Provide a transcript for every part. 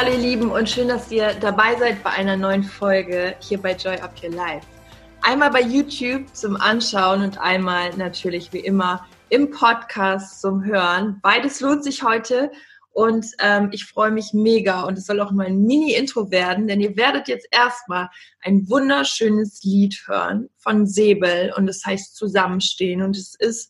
Hallo ihr Lieben und schön, dass ihr dabei seid bei einer neuen Folge hier bei Joy Up Your Life. Einmal bei YouTube zum Anschauen und einmal natürlich wie immer im Podcast zum Hören. Beides lohnt sich heute und ähm, ich freue mich mega und es soll auch mal ein Mini-Intro werden, denn ihr werdet jetzt erstmal ein wunderschönes Lied hören von Säbel und es heißt Zusammenstehen und es ist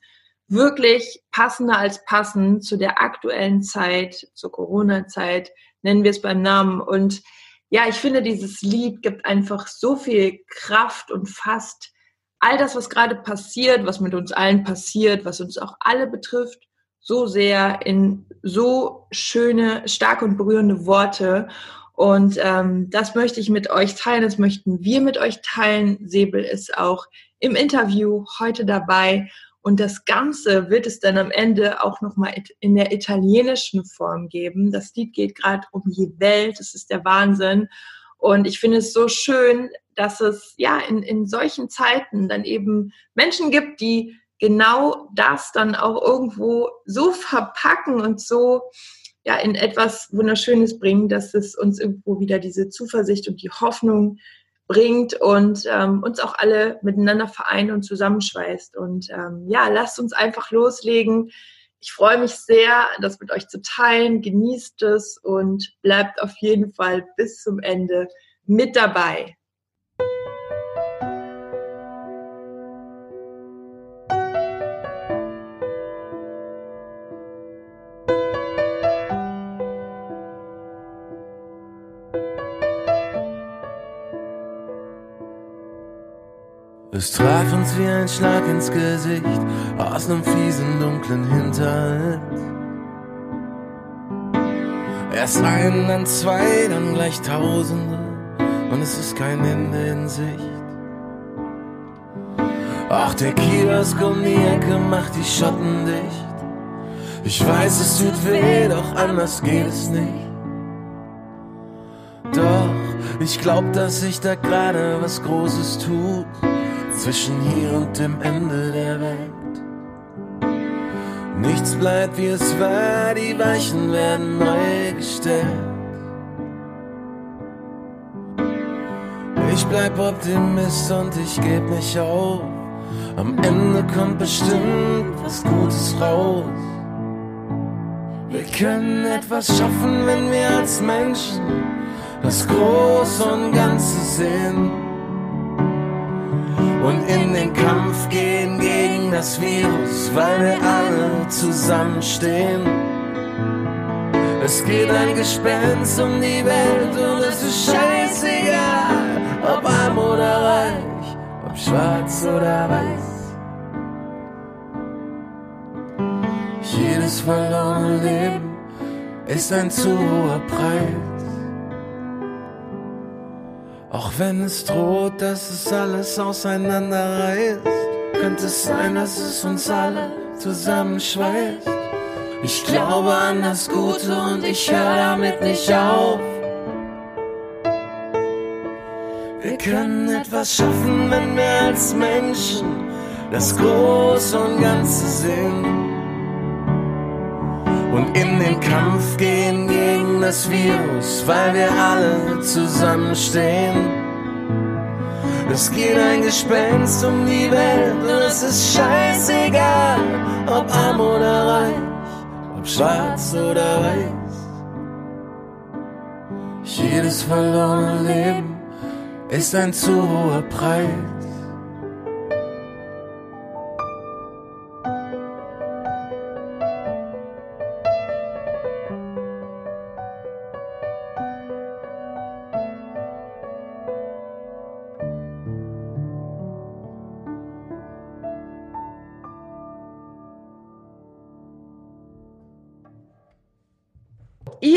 wirklich passender als passend zu der aktuellen Zeit, zur Corona-Zeit, nennen wir es beim Namen. Und ja, ich finde, dieses Lied gibt einfach so viel Kraft und fasst all das, was gerade passiert, was mit uns allen passiert, was uns auch alle betrifft, so sehr in so schöne, starke und berührende Worte. Und ähm, das möchte ich mit euch teilen, das möchten wir mit euch teilen. Säbel ist auch im Interview heute dabei. Und das Ganze wird es dann am Ende auch nochmal in der italienischen Form geben. Das Lied geht gerade um die Welt. Das ist der Wahnsinn. Und ich finde es so schön, dass es ja in, in solchen Zeiten dann eben Menschen gibt, die genau das dann auch irgendwo so verpacken und so ja in etwas Wunderschönes bringen, dass es uns irgendwo wieder diese Zuversicht und die Hoffnung bringt und ähm, uns auch alle miteinander vereint und zusammenschweißt. Und ähm, ja, lasst uns einfach loslegen. Ich freue mich sehr, das mit euch zu teilen. Genießt es und bleibt auf jeden Fall bis zum Ende mit dabei. Es traf uns wie ein Schlag ins Gesicht aus nem fiesen, dunklen Hinterhalt. Erst ein, dann zwei, dann gleich Tausende und es ist kein Ende in Sicht. Auch der Kiosk um die Ecke macht die Schotten dicht. Ich weiß, es tut weh, doch anders geht es nicht. Doch ich glaub, dass sich da gerade was Großes tut zwischen hier und dem Ende der Welt. Nichts bleibt wie es war, die Weichen werden neu gestellt. Ich bleib Optimist und ich geb nicht auf. Am Ende kommt bestimmt was Gutes raus. Wir können etwas schaffen, wenn wir als Menschen das Große und Ganze sehen und in den Kampf gehen gegen das Virus, weil wir alle zusammenstehen. Es geht ein Gespenst um die Welt und es ist scheißegal, ob arm oder reich, ob schwarz oder weiß. Jedes verlorene Leben ist ein zu hoher Preis. Auch wenn es droht, dass es alles auseinanderreißt, könnte es sein, dass es uns alle zusammenschweißt. Ich glaube an das Gute und ich höre damit nicht auf. Wir können etwas schaffen, wenn wir als Menschen das Große und Ganze sehen. Und in den Kampf gehen gegen das Virus, weil wir alle zusammenstehen. Es geht ein Gespenst um die Welt und es ist scheißegal, ob arm oder reich, ob schwarz oder weiß. Jedes verlorene Leben ist ein zu hoher Preis.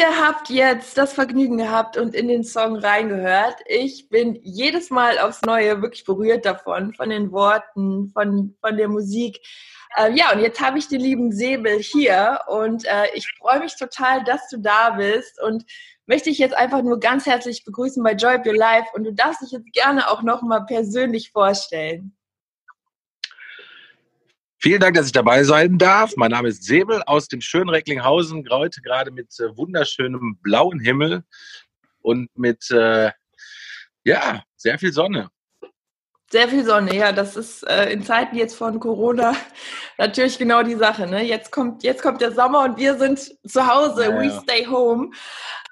Ihr habt jetzt das Vergnügen gehabt und in den Song reingehört. Ich bin jedes Mal aufs Neue wirklich berührt davon, von den Worten, von, von der Musik. Äh, ja, und jetzt habe ich den lieben Säbel hier und äh, ich freue mich total, dass du da bist und möchte ich jetzt einfach nur ganz herzlich begrüßen bei Joy Up Your Life und du darfst dich jetzt gerne auch nochmal persönlich vorstellen. Vielen Dank, dass ich dabei sein darf. Mein Name ist Säbel aus dem schönen Recklinghausen, heute gerade mit äh, wunderschönem blauen Himmel und mit äh, ja, sehr viel Sonne. Sehr viel Sonne, ja, das ist äh, in Zeiten jetzt von Corona natürlich genau die Sache. Ne? Jetzt, kommt, jetzt kommt der Sommer und wir sind zu Hause, ja, we stay home.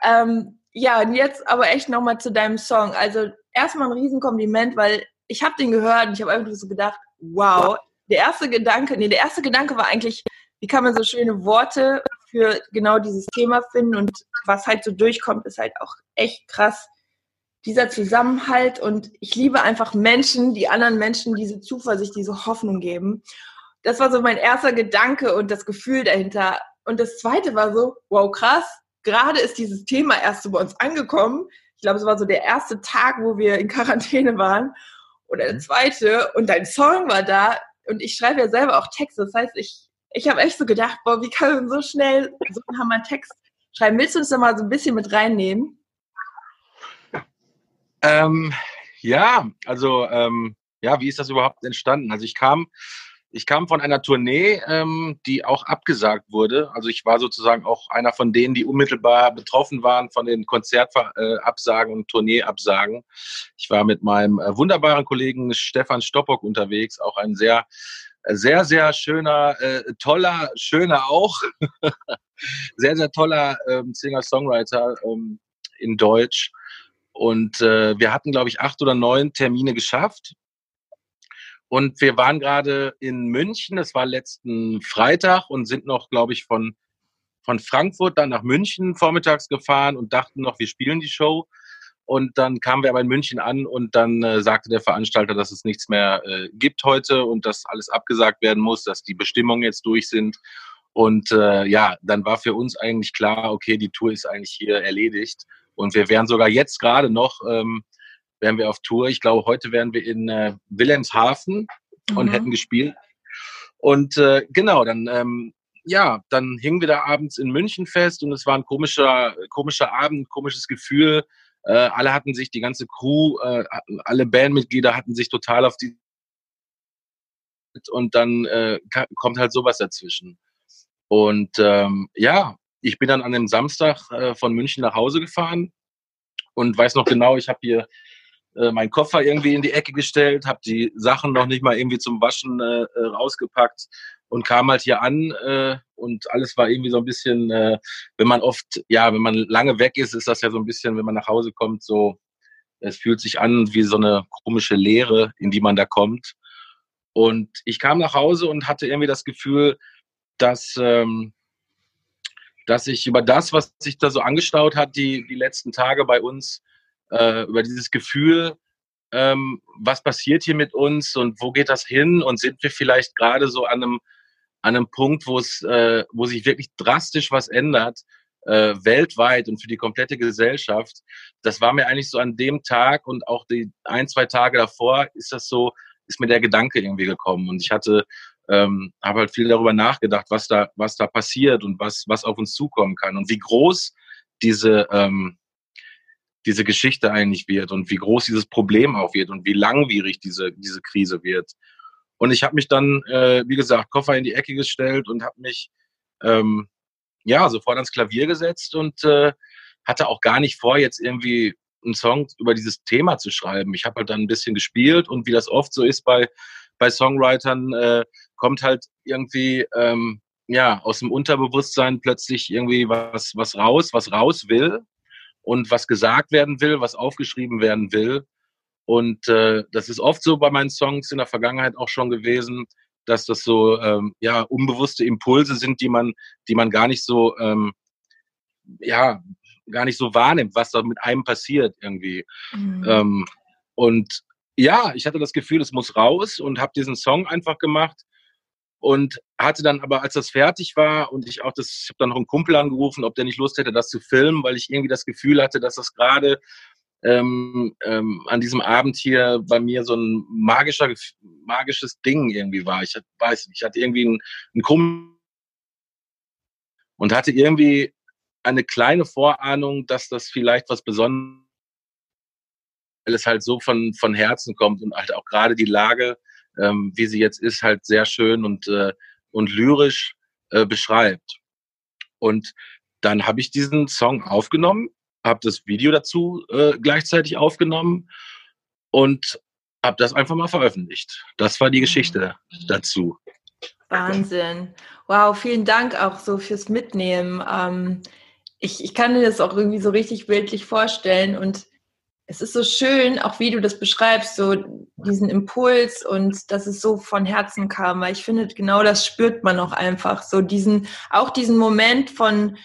Ähm, ja, und jetzt aber echt nochmal zu deinem Song. Also erstmal ein Riesenkompliment, weil ich habe den gehört und ich habe einfach so gedacht, wow, der erste Gedanke, nee, der erste Gedanke war eigentlich, wie kann man so schöne Worte für genau dieses Thema finden und was halt so durchkommt, ist halt auch echt krass dieser Zusammenhalt und ich liebe einfach Menschen, die anderen Menschen diese Zuversicht, diese Hoffnung geben. Das war so mein erster Gedanke und das Gefühl dahinter. Und das zweite war so, wow, krass, gerade ist dieses Thema erst so bei uns angekommen. Ich glaube, es war so der erste Tag, wo wir in Quarantäne waren. Oder der mhm. zweite. Und dein Song war da. Und ich schreibe ja selber auch Texte. Das heißt, ich, ich habe echt so gedacht, boah, wie kann man so schnell so einen Hammer Text schreiben? Willst du uns da mal so ein bisschen mit reinnehmen? Ähm, ja, also ähm, ja, wie ist das überhaupt entstanden? Also ich kam, ich kam von einer Tournee, ähm, die auch abgesagt wurde. Also ich war sozusagen auch einer von denen, die unmittelbar betroffen waren von den Konzertabsagen und Tourneeabsagen. Ich war mit meinem äh, wunderbaren Kollegen Stefan Stoppock unterwegs, auch ein sehr sehr, sehr schöner, äh, toller, schöner auch, sehr, sehr toller ähm, Singer-Songwriter ähm, in Deutsch. Und äh, wir hatten, glaube ich, acht oder neun Termine geschafft. Und wir waren gerade in München, das war letzten Freitag und sind noch, glaube ich, von, von Frankfurt dann nach München vormittags gefahren und dachten noch, wir spielen die Show. Und dann kamen wir aber in München an und dann äh, sagte der Veranstalter, dass es nichts mehr äh, gibt heute und dass alles abgesagt werden muss, dass die Bestimmungen jetzt durch sind. Und äh, ja, dann war für uns eigentlich klar, okay, die Tour ist eigentlich hier erledigt. Und wir wären sogar jetzt gerade noch, ähm, wären wir auf Tour. Ich glaube, heute wären wir in äh, Wilhelmshaven und mhm. hätten gespielt. Und äh, genau, dann ähm, ja, dann hingen wir da abends in München fest und es war ein komischer, komischer Abend, komisches Gefühl. Äh, alle hatten sich, die ganze Crew, äh, alle Bandmitglieder hatten sich total auf die und dann äh, kommt halt sowas dazwischen. Und ähm, ja, ich bin dann an dem Samstag äh, von München nach Hause gefahren und weiß noch genau, ich habe hier äh, meinen Koffer irgendwie in die Ecke gestellt, habe die Sachen noch nicht mal irgendwie zum Waschen äh, äh, rausgepackt und kam halt hier an äh, und alles war irgendwie so ein bisschen, äh, wenn man oft, ja, wenn man lange weg ist, ist das ja so ein bisschen, wenn man nach Hause kommt, so, es fühlt sich an wie so eine komische Leere, in die man da kommt. Und ich kam nach Hause und hatte irgendwie das Gefühl, dass ähm, dass ich über das, was sich da so angestaut hat, die, die letzten Tage bei uns, äh, über dieses Gefühl, ähm, was passiert hier mit uns und wo geht das hin und sind wir vielleicht gerade so an einem, an einem Punkt, wo es, äh, wo sich wirklich drastisch was ändert, äh, weltweit und für die komplette Gesellschaft. Das war mir eigentlich so an dem Tag und auch die ein, zwei Tage davor ist das so, ist mir der Gedanke irgendwie gekommen und ich hatte ähm, habe halt viel darüber nachgedacht, was da, was da passiert und was, was auf uns zukommen kann und wie groß diese, ähm, diese Geschichte eigentlich wird und wie groß dieses Problem auch wird und wie langwierig diese, diese Krise wird. Und ich habe mich dann, äh, wie gesagt, Koffer in die Ecke gestellt und habe mich ähm, ja sofort ans Klavier gesetzt und äh, hatte auch gar nicht vor, jetzt irgendwie einen Song über dieses Thema zu schreiben. Ich habe halt dann ein bisschen gespielt und wie das oft so ist bei bei Songwritern, äh, kommt halt irgendwie ähm, ja aus dem Unterbewusstsein plötzlich irgendwie was, was raus, was raus will und was gesagt werden will, was aufgeschrieben werden will. Und äh, das ist oft so bei meinen Songs in der Vergangenheit auch schon gewesen, dass das so ähm, ja unbewusste Impulse sind, die man, die man gar nicht so ähm, ja gar nicht so wahrnimmt, was da mit einem passiert irgendwie. Mhm. Ähm, und ja, ich hatte das Gefühl, es muss raus und habe diesen Song einfach gemacht und hatte dann aber, als das fertig war und ich auch das, ich habe dann noch einen Kumpel angerufen, ob der nicht Lust hätte, das zu filmen, weil ich irgendwie das Gefühl hatte, dass das gerade ähm, ähm, an diesem Abend hier bei mir so ein magischer, magisches Ding irgendwie war. Ich weiß nicht, ich hatte irgendwie einen, einen Kumpel und hatte irgendwie eine kleine Vorahnung, dass das vielleicht was Besonderes, weil es halt so von, von Herzen kommt und halt auch gerade die Lage, ähm, wie sie jetzt ist, halt sehr schön und, äh, und lyrisch äh, beschreibt. Und dann habe ich diesen Song aufgenommen, habe das Video dazu äh, gleichzeitig aufgenommen und habe das einfach mal veröffentlicht. Das war die Geschichte dazu. Wahnsinn. Wow, vielen Dank auch so fürs Mitnehmen. Ähm, ich, ich kann mir das auch irgendwie so richtig bildlich vorstellen und es ist so schön, auch wie du das beschreibst, so diesen Impuls und dass es so von Herzen kam, weil ich finde, genau das spürt man auch einfach, so diesen, auch diesen Moment von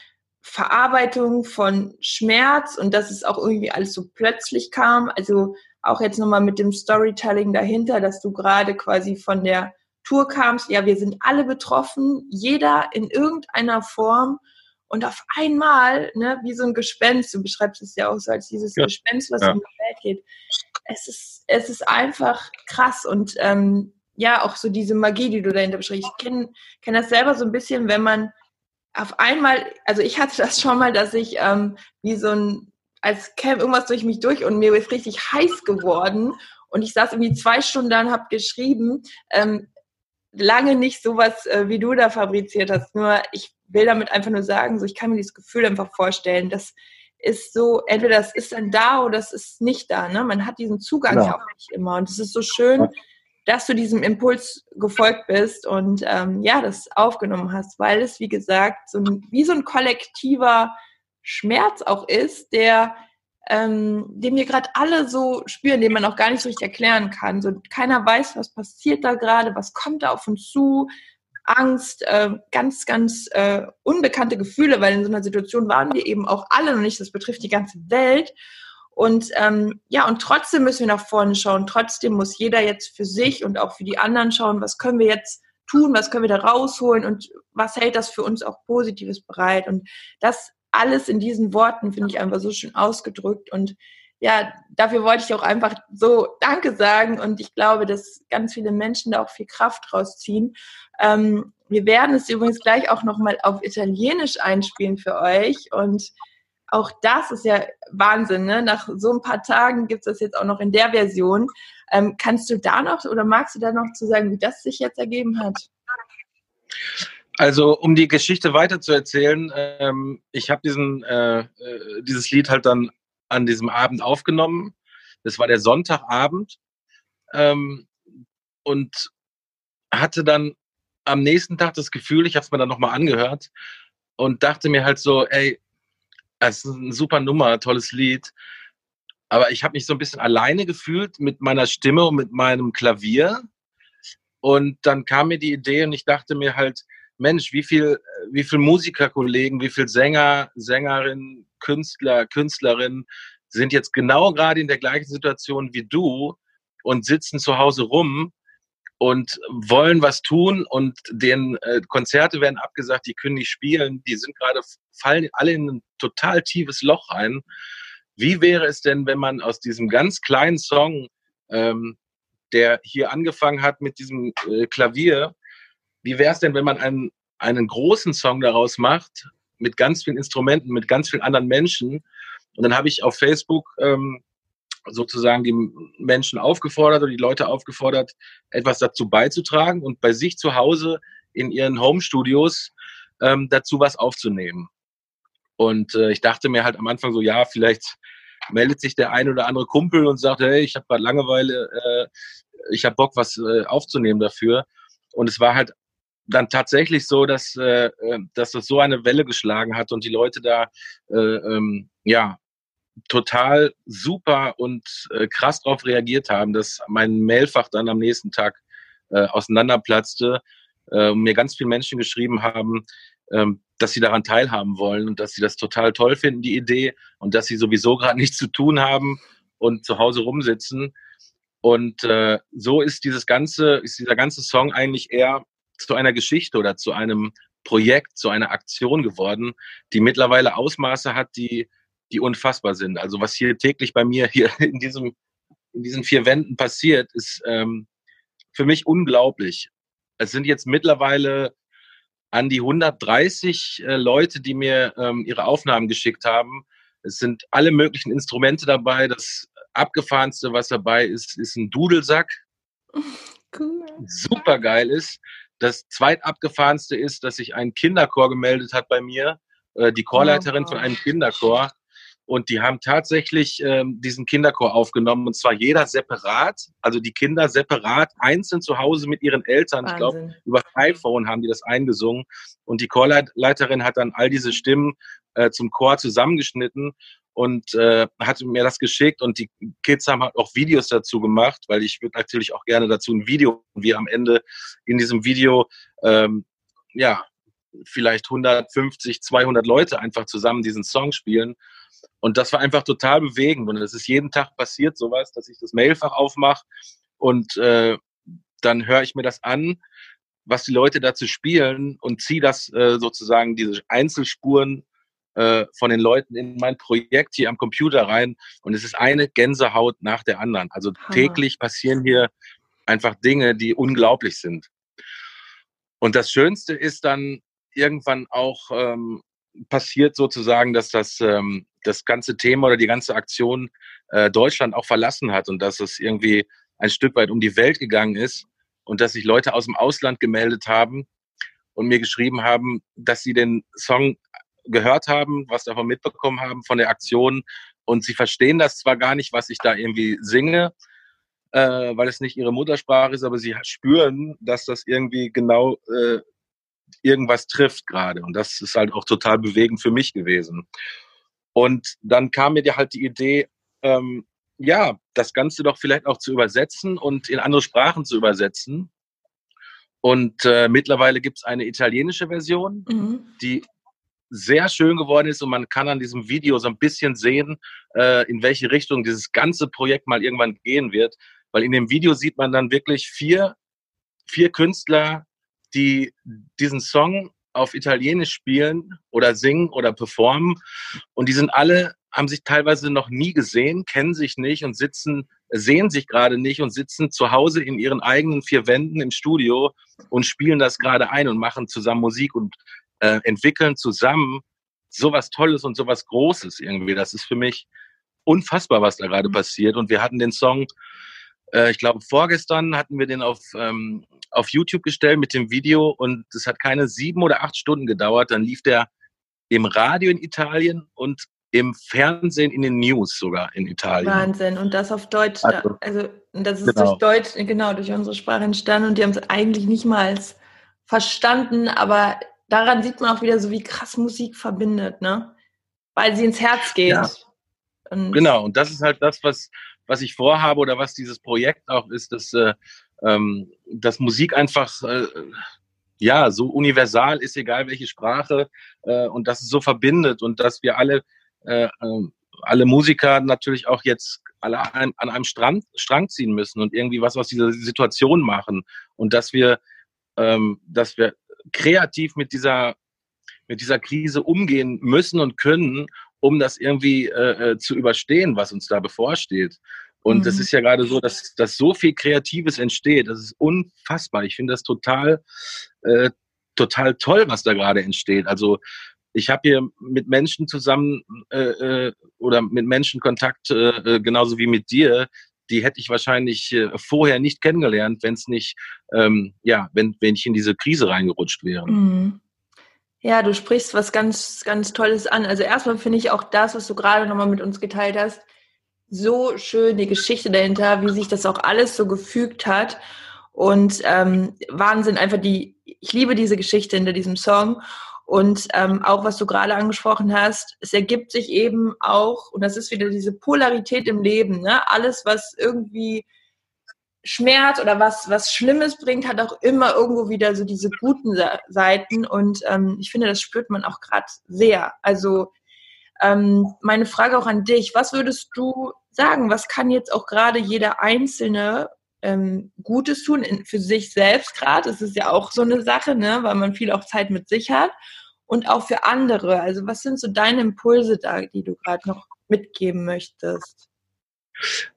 Verarbeitung von Schmerz und dass es auch irgendwie alles so plötzlich kam, also auch jetzt nochmal mit dem Storytelling dahinter, dass du gerade quasi von der Tour kamst, ja, wir sind alle betroffen, jeder in irgendeiner Form und auf einmal, ne, wie so ein Gespenst, du beschreibst es ja auch so als dieses ja. Gespenst, was ja. in die Welt geht. Es ist, es ist einfach krass und ähm, ja, auch so diese Magie, die du dahinter beschreibst. Ich kenne kenn das selber so ein bisschen, wenn man auf einmal, also ich hatte das schon mal, dass ich ähm, wie so ein, als käme irgendwas durch mich durch und mir ist richtig heiß geworden und ich saß irgendwie zwei Stunden da und habe geschrieben, ähm, lange nicht sowas, äh, wie du da fabriziert hast. Nur ich will damit einfach nur sagen, so ich kann mir dieses Gefühl einfach vorstellen, das ist so, entweder das ist dann da oder das ist nicht da. Ne? Man hat diesen Zugang ja, ja auch nicht immer. Und es ist so schön, dass du diesem Impuls gefolgt bist und ähm, ja, das aufgenommen hast, weil es, wie gesagt, so ein, wie so ein kollektiver Schmerz auch ist, der ähm, den wir gerade alle so spüren, den man auch gar nicht so richtig erklären kann. So, keiner weiß, was passiert da gerade, was kommt da auf uns zu. Angst, äh, ganz, ganz äh, unbekannte Gefühle, weil in so einer Situation waren wir eben auch alle noch nicht. Das betrifft die ganze Welt. Und ähm, ja, und trotzdem müssen wir nach vorne schauen. Trotzdem muss jeder jetzt für sich und auch für die anderen schauen, was können wir jetzt tun, was können wir da rausholen und was hält das für uns auch Positives bereit. Und das alles in diesen Worten finde ich einfach so schön ausgedrückt und ja, dafür wollte ich auch einfach so Danke sagen und ich glaube, dass ganz viele Menschen da auch viel Kraft rausziehen. Ähm, wir werden es übrigens gleich auch nochmal auf Italienisch einspielen für euch und auch das ist ja Wahnsinn. Ne? Nach so ein paar Tagen gibt es das jetzt auch noch in der Version. Ähm, kannst du da noch oder magst du da noch zu sagen, wie das sich jetzt ergeben hat? Also, um die Geschichte weiter zu erzählen, ähm, ich habe äh, äh, dieses Lied halt dann an diesem Abend aufgenommen. Das war der Sonntagabend ähm, und hatte dann am nächsten Tag das Gefühl, ich habe es mir dann nochmal angehört und dachte mir halt so, ey, das ist eine super Nummer, tolles Lied. Aber ich habe mich so ein bisschen alleine gefühlt mit meiner Stimme und mit meinem Klavier. Und dann kam mir die Idee und ich dachte mir halt, Mensch, wie viel, wie viel Musikerkollegen, wie viel Sänger, Sängerinnen, Künstler, Künstlerinnen sind jetzt genau gerade in der gleichen Situation wie du und sitzen zu Hause rum und wollen was tun und den äh, Konzerte werden abgesagt, die können nicht spielen, die sind gerade, fallen alle in ein total tiefes Loch rein. Wie wäre es denn, wenn man aus diesem ganz kleinen Song, ähm, der hier angefangen hat mit diesem äh, Klavier, wie wäre es denn, wenn man einen, einen großen Song daraus macht, mit ganz vielen Instrumenten, mit ganz vielen anderen Menschen? Und dann habe ich auf Facebook ähm, sozusagen die Menschen aufgefordert oder die Leute aufgefordert, etwas dazu beizutragen und bei sich zu Hause in ihren Home-Studios ähm, dazu was aufzunehmen. Und äh, ich dachte mir halt am Anfang so, ja, vielleicht meldet sich der ein oder andere Kumpel und sagt, hey, ich habe gerade Langeweile, äh, ich habe Bock, was äh, aufzunehmen dafür. Und es war halt dann tatsächlich so, dass, äh, äh, dass das so eine Welle geschlagen hat und die Leute da äh, ähm, ja total super und äh, krass darauf reagiert haben, dass mein Mailfach dann am nächsten Tag äh, auseinanderplatzte äh, und mir ganz viele Menschen geschrieben haben, ähm, dass sie daran teilhaben wollen und dass sie das total toll finden, die Idee, und dass sie sowieso gerade nichts zu tun haben und zu Hause rumsitzen. Und äh, so ist dieses ganze, ist dieser ganze Song eigentlich eher zu einer Geschichte oder zu einem Projekt, zu einer Aktion geworden, die mittlerweile Ausmaße hat, die, die unfassbar sind. Also was hier täglich bei mir hier in diesem in diesen vier Wänden passiert, ist ähm, für mich unglaublich. Es sind jetzt mittlerweile an die 130 äh, Leute, die mir ähm, ihre Aufnahmen geschickt haben. Es sind alle möglichen Instrumente dabei. Das abgefahrenste, was dabei ist, ist ein Dudelsack. Cool. Super geil ist. Das zweitabgefahrenste ist, dass sich ein Kinderchor gemeldet hat bei mir, äh, die Chorleiterin oh, von einem Kinderchor. Und die haben tatsächlich ähm, diesen Kinderchor aufgenommen und zwar jeder separat, also die Kinder separat, einzeln zu Hause mit ihren Eltern. Wahnsinn. Ich glaube, über iPhone haben die das eingesungen. Und die Chorleiterin hat dann all diese Stimmen äh, zum Chor zusammengeschnitten und äh, hat mir das geschickt und die Kids haben halt auch Videos dazu gemacht, weil ich würde natürlich auch gerne dazu ein Video, wie am Ende in diesem Video ähm, ja vielleicht 150, 200 Leute einfach zusammen diesen Song spielen und das war einfach total bewegend. Und es ist jeden Tag passiert sowas, dass ich das Mailfach aufmache und äh, dann höre ich mir das an, was die Leute dazu spielen und ziehe das äh, sozusagen, diese Einzelspuren äh, von den Leuten in mein Projekt hier am Computer rein. Und es ist eine Gänsehaut nach der anderen. Also Hammer. täglich passieren hier einfach Dinge, die unglaublich sind. Und das Schönste ist dann irgendwann auch ähm, passiert sozusagen, dass das ähm, das ganze Thema oder die ganze Aktion äh, Deutschland auch verlassen hat und dass es irgendwie ein Stück weit um die Welt gegangen ist und dass sich Leute aus dem Ausland gemeldet haben und mir geschrieben haben, dass sie den Song gehört haben, was davon mitbekommen haben von der Aktion. Und sie verstehen das zwar gar nicht, was ich da irgendwie singe, äh, weil es nicht ihre Muttersprache ist, aber sie spüren, dass das irgendwie genau äh, irgendwas trifft gerade und das ist halt auch total bewegend für mich gewesen. Und dann kam mir halt die Idee, ähm, ja, das Ganze doch vielleicht auch zu übersetzen und in andere Sprachen zu übersetzen. Und äh, mittlerweile gibt es eine italienische Version, mhm. die sehr schön geworden ist und man kann an diesem Video so ein bisschen sehen, äh, in welche Richtung dieses ganze Projekt mal irgendwann gehen wird. Weil in dem Video sieht man dann wirklich vier, vier Künstler, die diesen Song auf Italienisch spielen oder singen oder performen. Und die sind alle, haben sich teilweise noch nie gesehen, kennen sich nicht und sitzen, sehen sich gerade nicht und sitzen zu Hause in ihren eigenen vier Wänden im Studio und spielen das gerade ein und machen zusammen Musik und äh, entwickeln zusammen sowas Tolles und sowas Großes irgendwie. Das ist für mich unfassbar, was da gerade mhm. passiert. Und wir hatten den Song äh, ich glaube, vorgestern hatten wir den auf, ähm, auf YouTube gestellt mit dem Video und es hat keine sieben oder acht Stunden gedauert. Dann lief der im Radio in Italien und im Fernsehen in den News sogar in Italien. Wahnsinn. Und das auf Deutsch. Also, also das ist genau. durch Deutsch, genau, durch unsere Sprache entstanden und die haben es eigentlich nicht mal verstanden, aber daran sieht man auch wieder so, wie krass Musik verbindet, ne? Weil sie ins Herz geht. Ja. Und genau, und das ist halt das, was, was ich vorhabe oder was dieses Projekt auch ist, dass, äh, ähm, dass Musik einfach äh, ja so universal ist, egal welche Sprache, äh, und dass es so verbindet und dass wir alle, äh, äh, alle Musiker natürlich auch jetzt alle an, an einem Strang, Strang ziehen müssen und irgendwie was aus dieser Situation machen und dass wir, ähm, dass wir kreativ mit dieser mit dieser Krise umgehen müssen und können um das irgendwie äh, äh, zu überstehen, was uns da bevorsteht. Und mhm. das ist ja gerade so, dass, dass so viel Kreatives entsteht. Das ist unfassbar. Ich finde das total, äh, total toll, was da gerade entsteht. Also ich habe hier mit Menschen zusammen äh, äh oder mit Menschen Kontakt, äh, äh, genauso wie mit dir. Die hätte ich wahrscheinlich äh, vorher nicht kennengelernt, wenn es nicht, ähm, ja, wenn, wenn ich in diese Krise reingerutscht wäre. Mhm. Ja, du sprichst was ganz, ganz Tolles an. Also erstmal finde ich auch das, was du gerade nochmal mit uns geteilt hast, so schön, die Geschichte dahinter, wie sich das auch alles so gefügt hat. Und ähm, Wahnsinn, einfach die, ich liebe diese Geschichte hinter diesem Song. Und ähm, auch was du gerade angesprochen hast, es ergibt sich eben auch, und das ist wieder diese Polarität im Leben, ne? alles, was irgendwie Schmerz oder was, was Schlimmes bringt, hat auch immer irgendwo wieder so diese guten Seiten. Und ähm, ich finde, das spürt man auch gerade sehr. Also ähm, meine Frage auch an dich, was würdest du sagen, was kann jetzt auch gerade jeder Einzelne ähm, Gutes tun in, für sich selbst gerade. Das ist ja auch so eine Sache, ne, weil man viel auch Zeit mit sich hat und auch für andere. Also was sind so deine Impulse da, die du gerade noch mitgeben möchtest?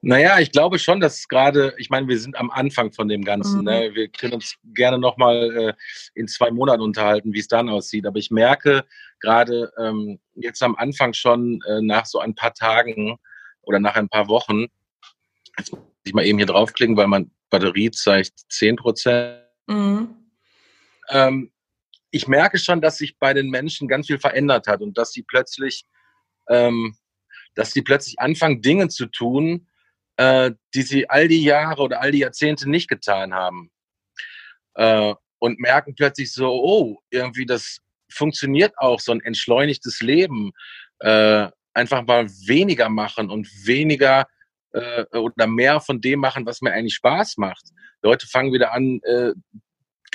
Naja, ich glaube schon, dass gerade, ich meine, wir sind am Anfang von dem Ganzen. Ne? Mhm. Ne? Wir können uns gerne nochmal äh, in zwei Monaten unterhalten, wie es dann aussieht. Aber ich merke gerade ähm, jetzt am Anfang schon äh, nach so ein paar Tagen oder nach ein paar Wochen, jetzt muss ich mal eben hier draufklicken, weil mein Batterie zeigt 10 Prozent. Mhm. Ähm, ich merke schon, dass sich bei den Menschen ganz viel verändert hat und dass sie plötzlich ähm, dass sie plötzlich anfangen, Dinge zu tun, äh, die sie all die Jahre oder all die Jahrzehnte nicht getan haben. Äh, und merken plötzlich so, oh, irgendwie das funktioniert auch, so ein entschleunigtes Leben. Äh, einfach mal weniger machen und weniger äh, oder mehr von dem machen, was mir eigentlich Spaß macht. Leute fangen wieder an, äh,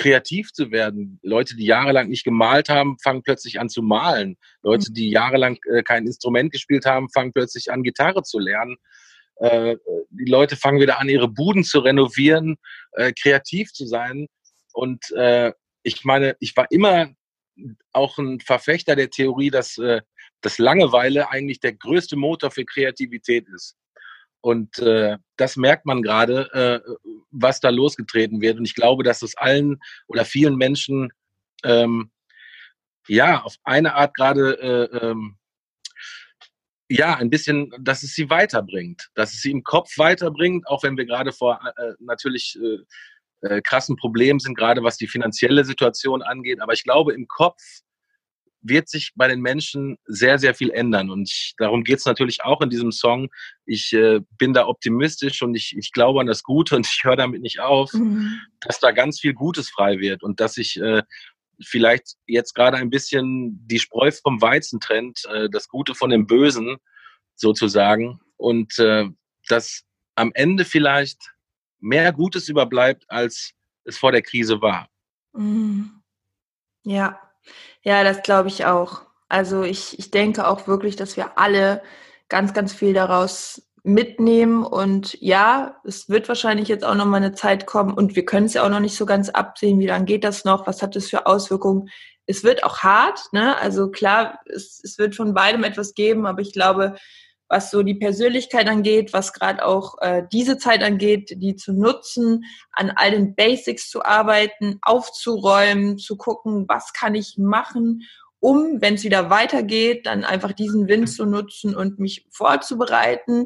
kreativ zu werden. Leute, die jahrelang nicht gemalt haben, fangen plötzlich an zu malen. Leute, mhm. die jahrelang äh, kein Instrument gespielt haben, fangen plötzlich an, Gitarre zu lernen. Äh, die Leute fangen wieder an, ihre Buden zu renovieren, äh, kreativ zu sein. Und äh, ich meine, ich war immer auch ein Verfechter der Theorie, dass, äh, dass Langeweile eigentlich der größte Motor für Kreativität ist. Und äh, das merkt man gerade, äh, was da losgetreten wird. Und ich glaube, dass es allen oder vielen Menschen ähm, ja auf eine Art gerade äh, ähm, ja ein bisschen, dass es sie weiterbringt, dass es sie im Kopf weiterbringt, auch wenn wir gerade vor äh, natürlich äh, äh, krassen Problemen sind, gerade was die finanzielle Situation angeht. Aber ich glaube, im Kopf wird sich bei den Menschen sehr, sehr viel ändern. Und ich, darum geht es natürlich auch in diesem Song. Ich äh, bin da optimistisch und ich, ich glaube an das Gute und ich höre damit nicht auf, mhm. dass da ganz viel Gutes frei wird und dass sich äh, vielleicht jetzt gerade ein bisschen die Spreu vom Weizen trennt, äh, das Gute von dem Bösen sozusagen. Und äh, dass am Ende vielleicht mehr Gutes überbleibt, als es vor der Krise war. Mhm. Ja, ja, das glaube ich auch. Also ich, ich denke auch wirklich, dass wir alle ganz, ganz viel daraus mitnehmen. Und ja, es wird wahrscheinlich jetzt auch noch mal eine Zeit kommen und wir können es ja auch noch nicht so ganz absehen, wie lange geht das noch, was hat das für Auswirkungen. Es wird auch hart, ne? Also klar, es, es wird von beidem etwas geben, aber ich glaube, was so die Persönlichkeit angeht, was gerade auch äh, diese Zeit angeht, die zu nutzen, an all den Basics zu arbeiten, aufzuräumen, zu gucken, was kann ich machen, um, wenn es wieder weitergeht, dann einfach diesen Wind zu nutzen und mich vorzubereiten.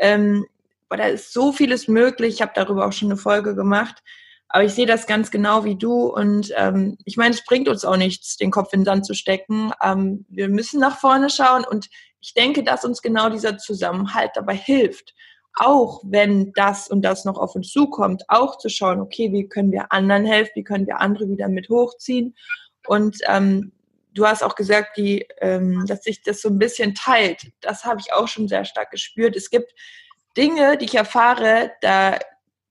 Ähm, weil da ist so vieles möglich. Ich habe darüber auch schon eine Folge gemacht. Aber ich sehe das ganz genau wie du und ähm, ich meine, es bringt uns auch nichts, den Kopf in den Sand zu stecken. Ähm, wir müssen nach vorne schauen und ich denke, dass uns genau dieser Zusammenhalt dabei hilft. Auch wenn das und das noch auf uns zukommt, auch zu schauen, okay, wie können wir anderen helfen, wie können wir andere wieder mit hochziehen. Und ähm, du hast auch gesagt, die, ähm, dass sich das so ein bisschen teilt. Das habe ich auch schon sehr stark gespürt. Es gibt Dinge, die ich erfahre, da,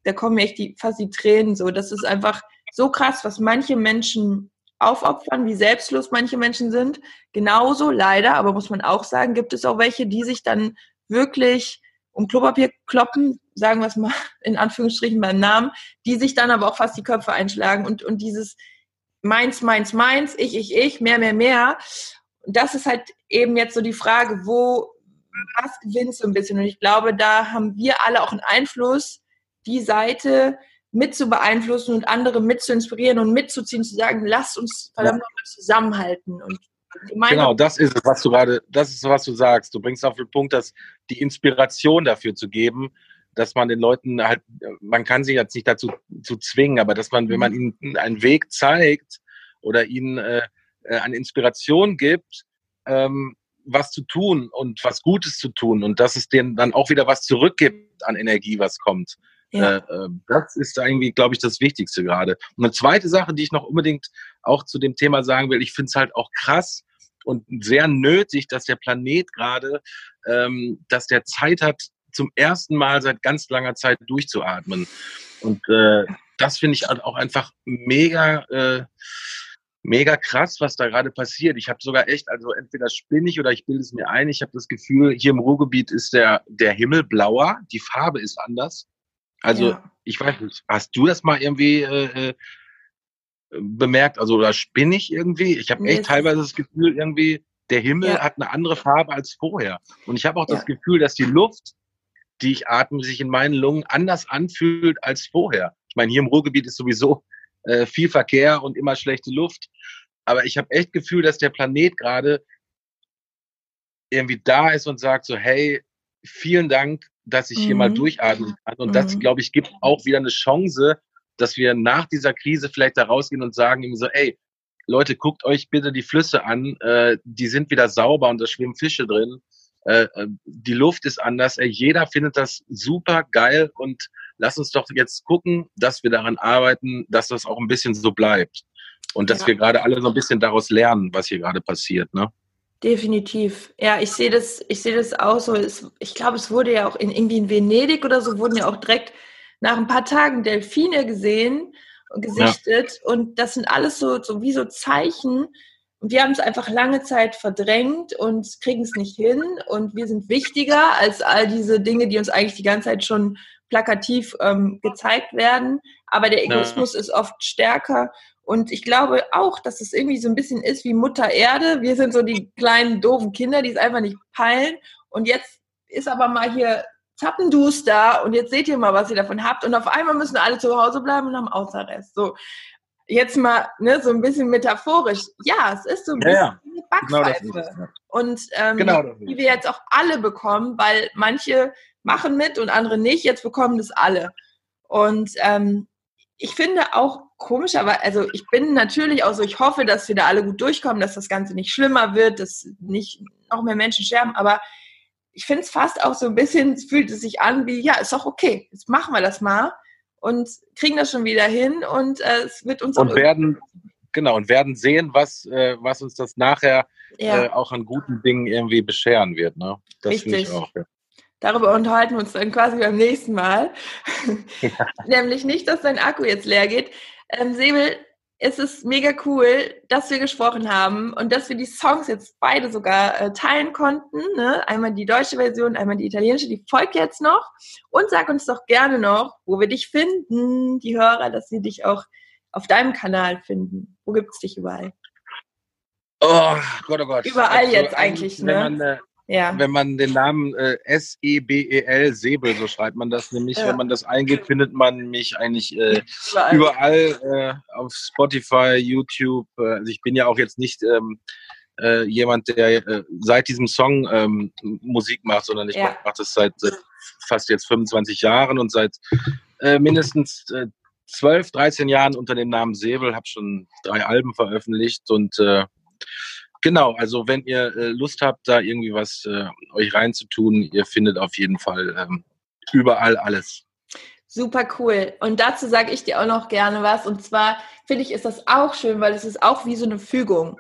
da kommen mir echt die, fast die Tränen so. Das ist einfach so krass, was manche Menschen aufopfern, wie selbstlos manche Menschen sind. Genauso, leider, aber muss man auch sagen, gibt es auch welche, die sich dann wirklich um Klopapier kloppen, sagen wir es mal in Anführungsstrichen beim Namen, die sich dann aber auch fast die Köpfe einschlagen und, und dieses meins, meins, meins, ich, ich, ich, mehr, mehr, mehr. Das ist halt eben jetzt so die Frage, wo, was gewinnt so ein bisschen? Und ich glaube, da haben wir alle auch einen Einfluss, die Seite, mit zu beeinflussen und andere mit zu inspirieren und mitzuziehen, zu sagen, lasst uns verdammt nochmal zusammenhalten. Und genau, das ist es, was du gerade, das ist was du sagst. Du bringst auf den Punkt, dass die Inspiration dafür zu geben, dass man den Leuten halt, man kann sie jetzt nicht dazu zu zwingen, aber dass man, wenn man mhm. ihnen einen Weg zeigt oder ihnen äh, äh, eine Inspiration gibt, ähm, was zu tun und was Gutes zu tun und dass es denen dann auch wieder was zurückgibt an Energie, was kommt. Ja. Äh, äh, das ist irgendwie, glaube ich, das Wichtigste gerade. Und eine zweite Sache, die ich noch unbedingt auch zu dem Thema sagen will, ich finde es halt auch krass und sehr nötig, dass der Planet gerade, ähm, dass der Zeit hat, zum ersten Mal seit ganz langer Zeit durchzuatmen. Und äh, das finde ich halt auch einfach mega, äh, mega krass, was da gerade passiert. Ich habe sogar echt, also entweder spinne ich oder ich bilde es mir ein. Ich habe das Gefühl, hier im Ruhrgebiet ist der, der Himmel blauer, die Farbe ist anders. Also ja. ich weiß nicht, hast du das mal irgendwie äh, äh bemerkt? Also, oder spinne ich irgendwie? Ich habe echt teilweise das Gefühl, irgendwie, der Himmel ja. hat eine andere Farbe als vorher. Und ich habe auch ja. das Gefühl, dass die Luft, die ich atme, sich in meinen Lungen anders anfühlt als vorher. Ich meine, hier im Ruhrgebiet ist sowieso äh, viel Verkehr und immer schlechte Luft. Aber ich habe echt Gefühl, dass der Planet gerade irgendwie da ist und sagt so, hey, vielen Dank, dass ich mhm. hier mal mhm. durchatmen kann. Und mhm. das, glaube ich, gibt auch wieder eine Chance, dass wir nach dieser Krise vielleicht da rausgehen und sagen ihm so, ey, Leute, guckt euch bitte die Flüsse an, äh, die sind wieder sauber und da schwimmen Fische drin. Äh, äh, die Luft ist anders. Ey, jeder findet das super geil und lass uns doch jetzt gucken, dass wir daran arbeiten, dass das auch ein bisschen so bleibt. Und dass ja. wir gerade alle so ein bisschen daraus lernen, was hier gerade passiert, ne? Definitiv. Ja, ich sehe das, ich sehe das auch so. Es, ich glaube, es wurde ja auch in, irgendwie in Venedig oder so, wurden ja auch direkt nach ein paar Tagen Delfine gesehen und gesichtet. Ja. Und das sind alles so, so wie so Zeichen. Und wir haben es einfach lange Zeit verdrängt und kriegen es nicht hin. Und wir sind wichtiger als all diese Dinge, die uns eigentlich die ganze Zeit schon plakativ ähm, gezeigt werden. Aber der Egoismus ja. ist oft stärker. Und ich glaube auch, dass es irgendwie so ein bisschen ist wie Mutter Erde. Wir sind so die kleinen doofen Kinder, die es einfach nicht peilen. Und jetzt ist aber mal hier Zappenduster und jetzt seht ihr mal, was ihr davon habt. Und auf einmal müssen alle zu Hause bleiben und haben Hausarrest. So, jetzt mal ne, so ein bisschen metaphorisch. Ja, es ist so ein bisschen ja, eine Backpfeife. Genau und ähm, genau die wir jetzt auch alle bekommen, weil manche machen mit und andere nicht. Jetzt bekommen das alle. Und ähm, ich finde auch komisch, aber also ich bin natürlich auch so, ich hoffe, dass wir da alle gut durchkommen, dass das Ganze nicht schlimmer wird, dass nicht noch mehr Menschen sterben, aber ich finde es fast auch so ein bisschen, es fühlt es sich an wie, ja, ist doch okay, jetzt machen wir das mal und kriegen das schon wieder hin und äh, es wird uns und auch werden genau und werden sehen, was äh, was uns das nachher ja. äh, auch an guten Dingen irgendwie bescheren wird, ne? Das Richtig. Ich auch, ja. Darüber unterhalten wir uns dann quasi beim nächsten Mal. Nämlich nicht, dass dein Akku jetzt leer geht. Ähm, Säbel, es ist mega cool, dass wir gesprochen haben und dass wir die Songs jetzt beide sogar äh, teilen konnten. Ne? Einmal die deutsche Version, einmal die italienische. Die folgt jetzt noch. Und sag uns doch gerne noch, wo wir dich finden, die Hörer, dass sie dich auch auf deinem Kanal finden. Wo gibt es dich überall? Oh Gott, oh Gott. Überall also, jetzt eigentlich, ne? Man, äh, ja. Wenn man den Namen äh, S-E-B-E-L, Säbel, so schreibt man das nämlich. Ja. Wenn man das eingeht, findet man mich eigentlich äh, überall, überall äh, auf Spotify, YouTube. Äh, also ich bin ja auch jetzt nicht ähm, äh, jemand, der äh, seit diesem Song ähm, Musik macht, sondern ich ja. mache mach das seit, fast jetzt 25 Jahren und seit mindestens äh, 12, 13 Jahren unter dem Namen Säbel, habe schon drei Alben veröffentlicht und Genau, also wenn ihr äh, Lust habt, da irgendwie was äh, euch reinzutun, ihr findet auf jeden Fall ähm, überall alles. Super cool. Und dazu sage ich dir auch noch gerne was. Und zwar finde ich, ist das auch schön, weil es ist auch wie so eine Fügung.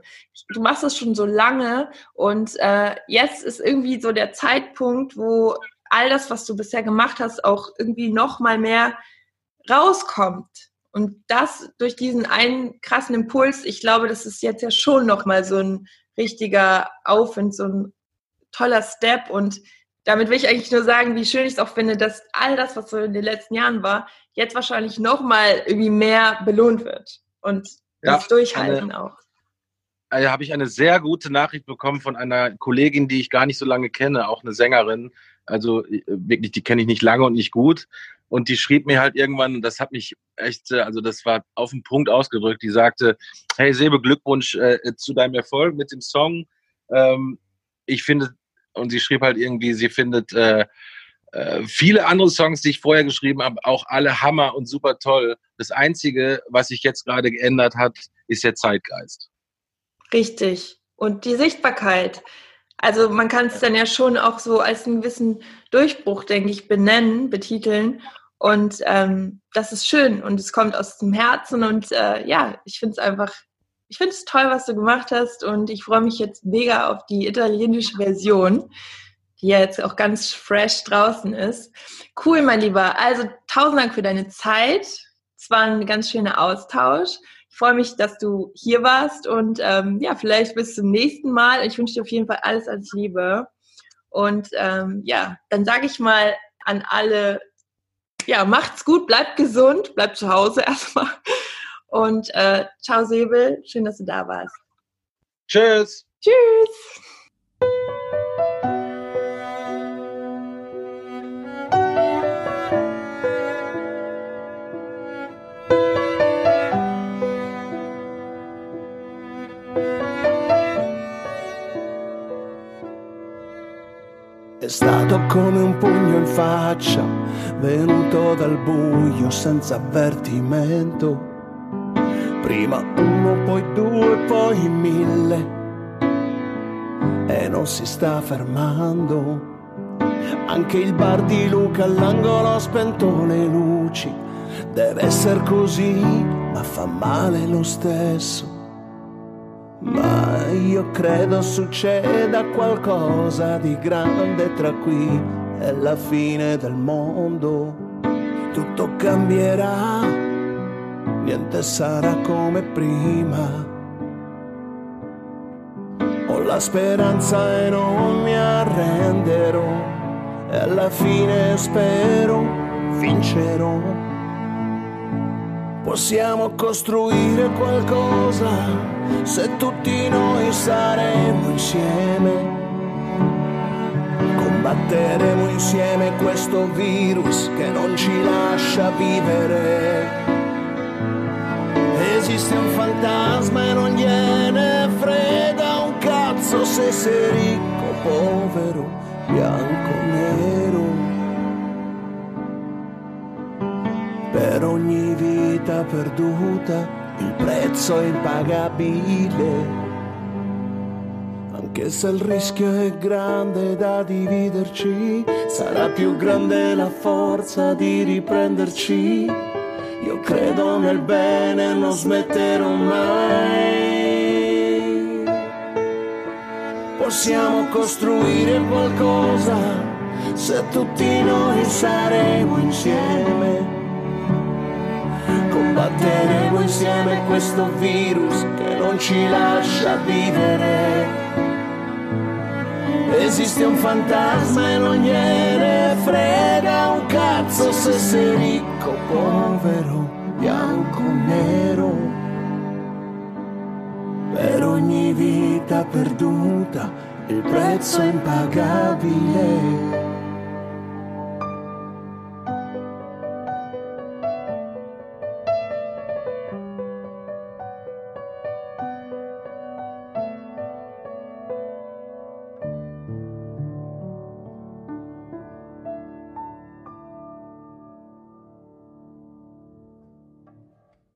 Du machst das schon so lange und äh, jetzt ist irgendwie so der Zeitpunkt, wo all das, was du bisher gemacht hast, auch irgendwie noch mal mehr rauskommt. Und das durch diesen einen krassen Impuls, ich glaube, das ist jetzt ja schon nochmal so ein richtiger Aufwind, so ein toller Step. Und damit will ich eigentlich nur sagen, wie schön ich es auch finde, dass all das, was so in den letzten Jahren war, jetzt wahrscheinlich nochmal irgendwie mehr belohnt wird. Und ja, das Durchhalten eine, auch. Da habe ich eine sehr gute Nachricht bekommen von einer Kollegin, die ich gar nicht so lange kenne, auch eine Sängerin. Also äh, wirklich, die kenne ich nicht lange und nicht gut. Und die schrieb mir halt irgendwann, das hat mich echt, äh, also das war auf den Punkt ausgedrückt, die sagte, hey Sebe, Glückwunsch äh, zu deinem Erfolg mit dem Song. Ähm, ich finde, und sie schrieb halt irgendwie, sie findet äh, äh, viele andere Songs, die ich vorher geschrieben habe, auch alle Hammer und super toll. Das Einzige, was sich jetzt gerade geändert hat, ist der Zeitgeist. Richtig. Und die Sichtbarkeit. Also man kann es dann ja schon auch so als einen gewissen Durchbruch, denke ich, benennen, betiteln. Und ähm, das ist schön und es kommt aus dem Herzen und äh, ja, ich finde es einfach, ich finde es toll, was du gemacht hast und ich freue mich jetzt mega auf die italienische Version, die ja jetzt auch ganz fresh draußen ist. Cool, mein Lieber. Also tausend Dank für deine Zeit. Es war ein ganz schöner Austausch. Ich freue mich, dass du hier warst und ähm, ja, vielleicht bis zum nächsten Mal. Ich wünsche dir auf jeden Fall alles, alles Liebe. Und ähm, ja, dann sage ich mal an alle ja, macht's gut, bleibt gesund, bleibt zu Hause erstmal. Und äh, ciao Säbel, schön, dass du da warst. Tschüss. Tschüss. È stato come un pugno in faccia, venuto dal buio senza avvertimento. Prima uno, poi due, poi mille. E non si sta fermando. Anche il bar di Luca all'angolo ha spento le luci. Deve essere così, ma fa male lo stesso. Ma io credo succeda qualcosa di grande tra qui e la fine del mondo. Tutto cambierà, niente sarà come prima. Ho la speranza e non mi arrenderò e alla fine spero vincerò. Possiamo costruire qualcosa se tutti noi saremo insieme. Combatteremo insieme questo virus che non ci lascia vivere. Esiste un fantasma e non gliene frega un cazzo se sei ricco, povero, bianco, nero. Per ogni vita perduta il prezzo è impagabile. Anche se il rischio è grande da dividerci, sarà più grande la forza di riprenderci. Io credo nel bene non smetterò mai. Possiamo costruire qualcosa se tutti noi saremo insieme combatteremo insieme questo virus che non ci lascia vivere. Esiste un fantasma e non gliene frega un cazzo se sei ricco, povero, bianco, nero. Per ogni vita perduta il prezzo è impagabile.